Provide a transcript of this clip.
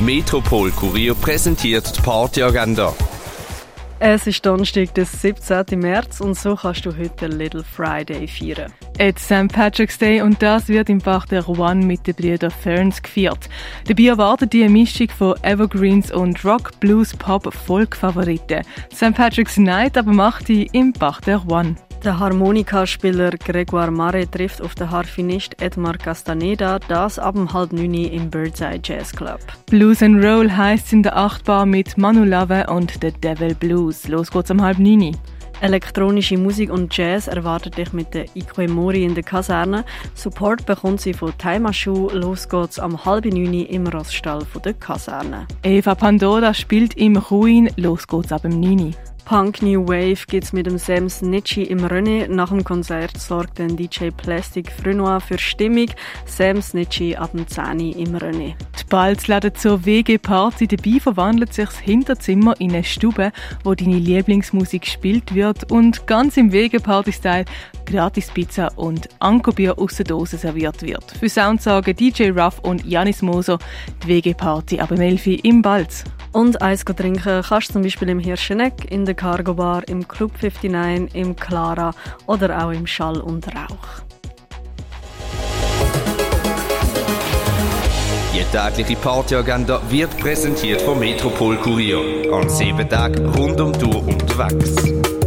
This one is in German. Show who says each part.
Speaker 1: Metropol Kurier präsentiert die Partyagenda.
Speaker 2: Es ist Donnerstag, der 17. März und so kannst du heute Little Friday feiern.
Speaker 3: Es St. Patrick's Day und das wird im Bach der One mit den Brüdern Ferns gefeiert. Dabei erwartet die eine Mischung von Evergreens und Rock, Blues, Pop, Folk-Favoriten. St. Patrick's Night aber macht die im Bach der One.
Speaker 2: Der Harmonikaspieler Gregoire Mare trifft auf den Harfinist Edmar Castaneda, das ab um halb neun im Birdseye Jazz Club.
Speaker 3: Blues and Roll heisst in der Achtbar mit Manu Lave und The Devil Blues. Los geht's um halb neun.
Speaker 2: Elektronische Musik und Jazz erwartet dich mit der Mori in der Kaserne. Support bekommt sie von Taimashu. Los geht's am halb neun im Roststall der Kaserne.
Speaker 3: Eva Pandora spielt im Ruin. Los geht's ab dem 9.
Speaker 2: Punk New Wave geht's mit dem Sam Snitchy im René. Nach dem Konzert sorgt dann DJ Plastic Frenoir für Stimmung. Sam Snitchy ab dem 10 im René.
Speaker 3: Die Balz laden zur WG-Party. Dabei verwandelt sich das Hinterzimmer in eine Stube, wo deine Lieblingsmusik gespielt wird und ganz im WG-Party-Style gratis Pizza und Ankobier aus der Dose serviert wird. Für Sound sagen DJ Ruff und Janis Moser die WG-Party ab 11 im Balz.
Speaker 2: Und Eis trinken kannst du zum Beispiel im Hirscheneck, in der Cargo Bar, im Club 59, im Clara oder auch im Schall und Rauch.
Speaker 1: Die tägliche Partyagenda wird präsentiert vom Metropol Kurier. An sieben Tagen rund um Tour unterwegs.